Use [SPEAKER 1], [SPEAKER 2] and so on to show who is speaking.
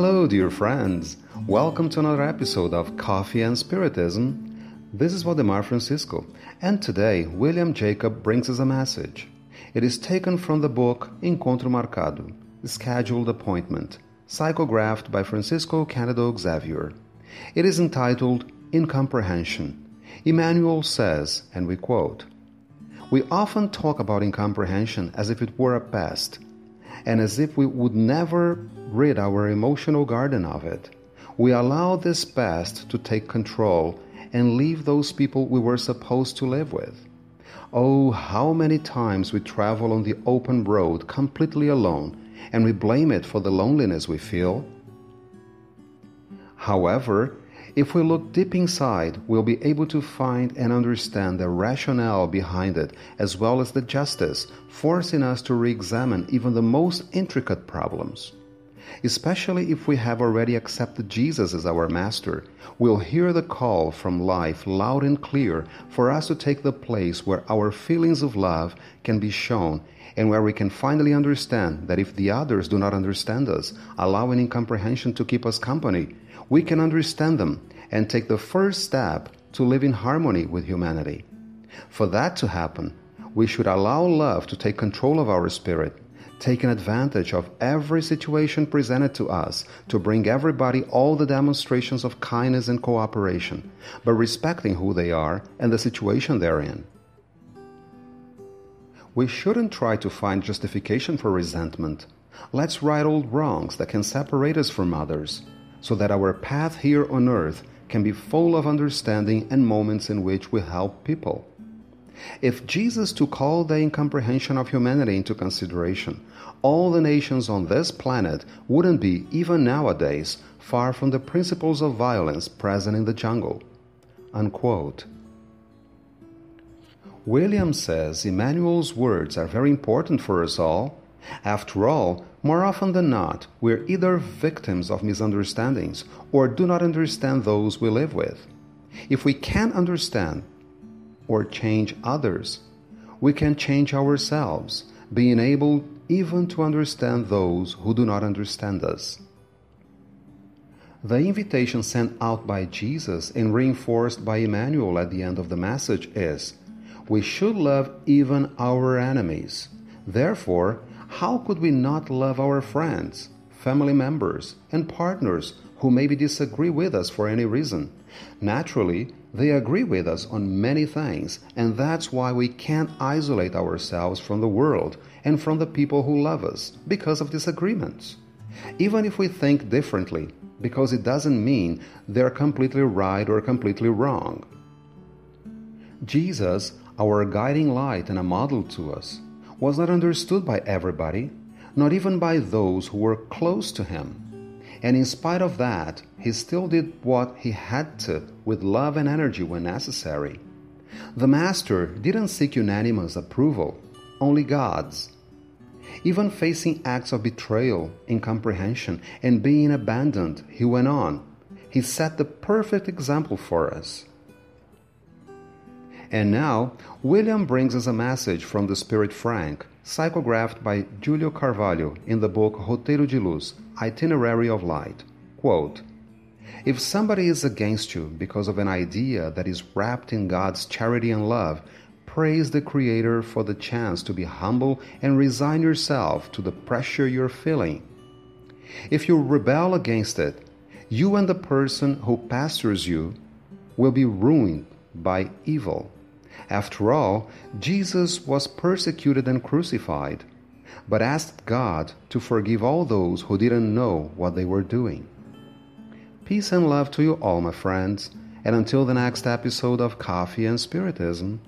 [SPEAKER 1] Hello, dear friends. Welcome to another episode of Coffee and Spiritism. This is Valdemar Francisco, and today William Jacob brings us a message. It is taken from the book Encontro Marcado, Scheduled Appointment, psychographed by Francisco Cândido Xavier. It is entitled Incomprehension. Emmanuel says, and we quote, We often talk about incomprehension as if it were a pest, and as if we would never rid our emotional garden of it. We allow this past to take control and leave those people we were supposed to live with. Oh, how many times we travel on the open road completely alone and we blame it for the loneliness we feel. However, if we look deep inside, we'll be able to find and understand the rationale behind it, as well as the justice, forcing us to re examine even the most intricate problems. Especially if we have already accepted Jesus as our Master, we'll hear the call from life loud and clear for us to take the place where our feelings of love can be shown and where we can finally understand that if the others do not understand us, allowing incomprehension to keep us company, we can understand them and take the first step to live in harmony with humanity. For that to happen, we should allow love to take control of our spirit, taking advantage of every situation presented to us to bring everybody all the demonstrations of kindness and cooperation, but respecting who they are and the situation they're in. We shouldn't try to find justification for resentment. Let's right old wrongs that can separate us from others, so that our path here on earth can be full of understanding and moments in which we help people. If Jesus took all the incomprehension of humanity into consideration, all the nations on this planet wouldn't be, even nowadays, far from the principles of violence present in the jungle. Unquote. William says Emmanuel's words are very important for us all. After all, more often than not, we're either victims of misunderstandings or do not understand those we live with. If we can understand or change others, we can change ourselves, being able even to understand those who do not understand us. The invitation sent out by Jesus and reinforced by Emmanuel at the end of the message is we should love even our enemies. Therefore, how could we not love our friends, family members, and partners who maybe disagree with us for any reason? Naturally, they agree with us on many things, and that's why we can't isolate ourselves from the world and from the people who love us because of disagreements. Even if we think differently, because it doesn't mean they're completely right or completely wrong. Jesus our guiding light and a model to us, was not understood by everybody, not even by those who were close to him. And in spite of that, he still did what he had to with love and energy when necessary. The Master didn't seek unanimous approval, only God's. Even facing acts of betrayal, incomprehension, and being abandoned, he went on. He set the perfect example for us. And now, William brings us a message from the Spirit Frank, psychographed by Julio Carvalho in the book Roteiro de Luz Itinerary of Light. Quote, if somebody is against you because of an idea that is wrapped in God's charity and love, praise the Creator for the chance to be humble and resign yourself to the pressure you're feeling. If you rebel against it, you and the person who pastors you will be ruined by evil. After all, Jesus was persecuted and crucified, but asked God to forgive all those who didn't know what they were doing. Peace and love to you all, my friends, and until the next episode of Coffee and Spiritism.